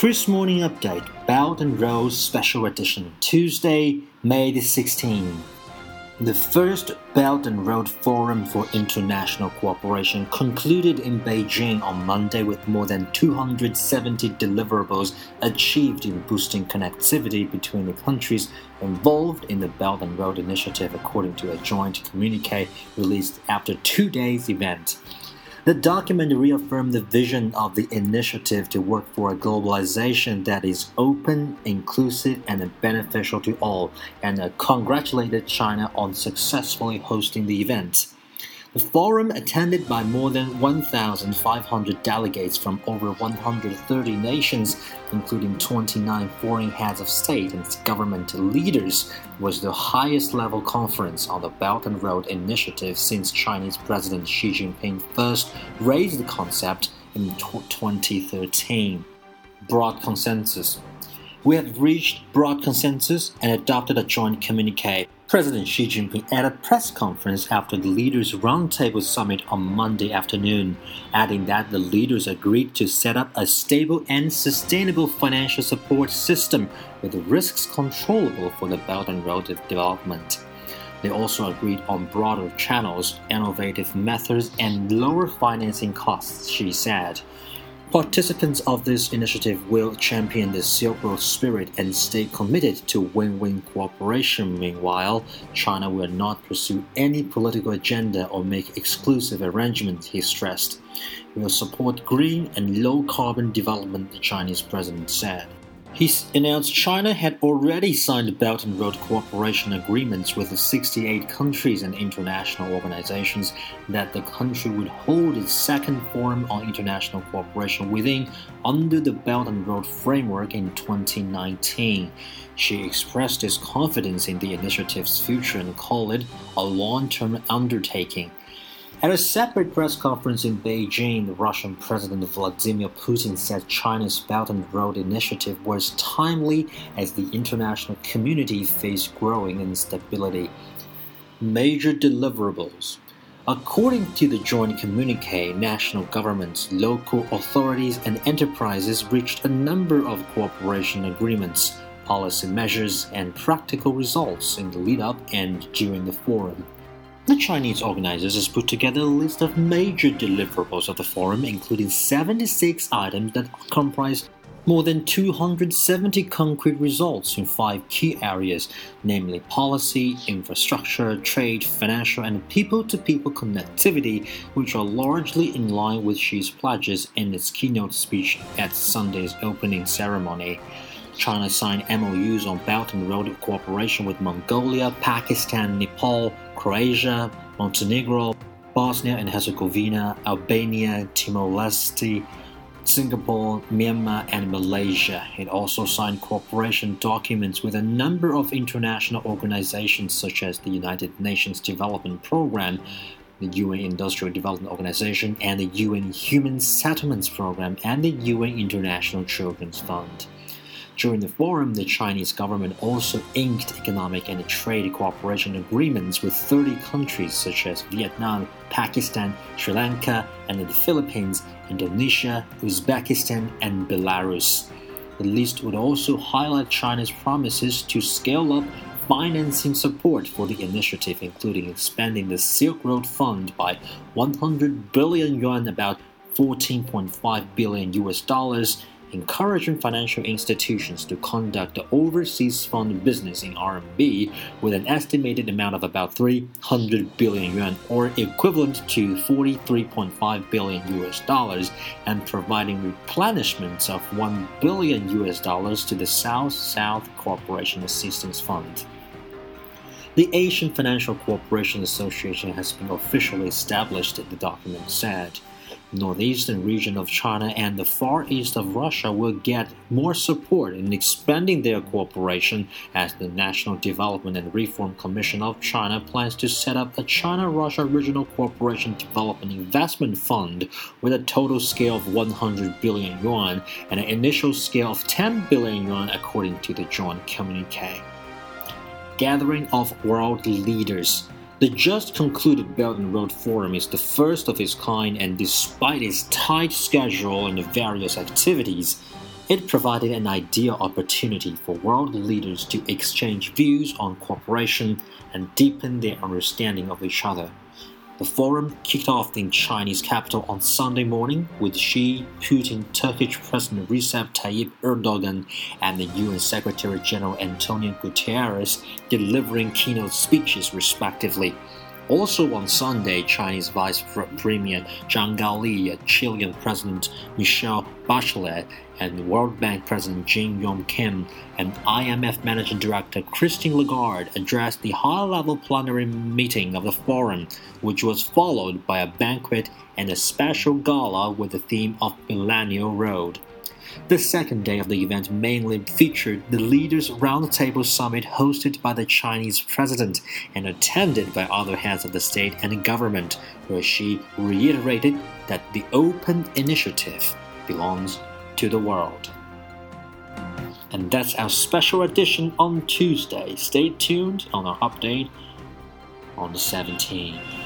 Kris Morning Update Belt and Road Special Edition Tuesday, May the 16th. The first Belt and Road Forum for International Cooperation concluded in Beijing on Monday with more than 270 deliverables achieved in boosting connectivity between the countries involved in the Belt and Road Initiative, according to a joint communique released after two days' event. The document reaffirmed the vision of the initiative to work for a globalization that is open, inclusive, and beneficial to all, and uh, congratulated China on successfully hosting the event. The forum, attended by more than 1,500 delegates from over 130 nations, including 29 foreign heads of state and government leaders, was the highest level conference on the Belt and Road Initiative since Chinese President Xi Jinping first raised the concept in 2013. Broad consensus. We have reached broad consensus and adopted a joint communique President Xi Jinping at a press conference after the Leaders' Roundtable Summit on Monday afternoon, adding that the leaders agreed to set up a stable and sustainable financial support system with risks controllable for the Belt and Road development. They also agreed on broader channels, innovative methods, and lower financing costs, Xi said. Participants of this initiative will champion the Silk Road spirit and stay committed to win win cooperation. Meanwhile, China will not pursue any political agenda or make exclusive arrangements, he stressed. We will support green and low carbon development, the Chinese president said. He announced China had already signed Belt and Road cooperation agreements with 68 countries and international organizations that the country would hold its second forum on international cooperation within under the Belt and Road framework in 2019. Xi expressed his confidence in the initiative's future and called it a long-term undertaking. At a separate press conference in Beijing, the Russian President Vladimir Putin said China's Belt and Road Initiative was timely as the international community faced growing instability. Major deliverables. According to the joint communique, national governments, local authorities, and enterprises reached a number of cooperation agreements, policy measures, and practical results in the lead up and during the forum. The Chinese organizers has put together a list of major deliverables of the forum, including 76 items that comprise more than 270 concrete results in five key areas, namely policy, infrastructure, trade, financial, and people to people connectivity, which are largely in line with Xi's pledges in its keynote speech at Sunday's opening ceremony. China signed MOUs on Belt and Road cooperation with Mongolia, Pakistan, Nepal, Croatia, Montenegro, Bosnia and Herzegovina, Albania, Timor Leste, Singapore, Myanmar, and Malaysia. It also signed cooperation documents with a number of international organizations such as the United Nations Development Programme, the UN Industrial Development Organization, and the UN Human Settlements Program, and the UN International Children's Fund. During the forum, the Chinese government also inked economic and trade cooperation agreements with 30 countries such as Vietnam, Pakistan, Sri Lanka, and the Philippines, Indonesia, Uzbekistan, and Belarus. The list would also highlight China's promises to scale up financing support for the initiative, including expanding the Silk Road Fund by 100 billion yuan, about 14.5 billion US dollars, encouraging financial institutions to conduct overseas fund business in RMB with an estimated amount of about 300 billion yuan or equivalent to 43.5 billion US dollars and providing replenishments of 1 billion US dollars to the South South Cooperation Assistance Fund. The Asian Financial Cooperation Association has been officially established, the document said northeastern region of China and the far east of Russia will get more support in expanding their cooperation as the National Development and Reform Commission of China plans to set up a China-Russia Regional Cooperation Development Investment Fund with a total scale of 100 billion yuan and an initial scale of 10 billion yuan according to the joint communique. Gathering of world leaders the just concluded Belt and Road Forum is the first of its kind, and despite its tight schedule and the various activities, It provided an ideal opportunity for world leaders to exchange views on cooperation and deepen their understanding of each other. The forum kicked off in Chinese capital on Sunday morning with Xi, Putin, Turkish President Recep Tayyip Erdogan, and the UN Secretary General Antonio Guterres delivering keynote speeches respectively. Also on Sunday, Chinese Vice Premier Zhang Gaoli, Chilean President Michelle Bachelet, and World Bank President Jim Yong Kim and IMF Managing Director Christine Lagarde addressed the high level plenary meeting of the forum, which was followed by a banquet and a special gala with the theme of Millennial Road. The second day of the event mainly featured the Leaders Roundtable Summit hosted by the Chinese president and attended by other heads of the state and government, where Xi reiterated that the open initiative belongs to the world. And that's our special edition on Tuesday. Stay tuned on our update on the 17th.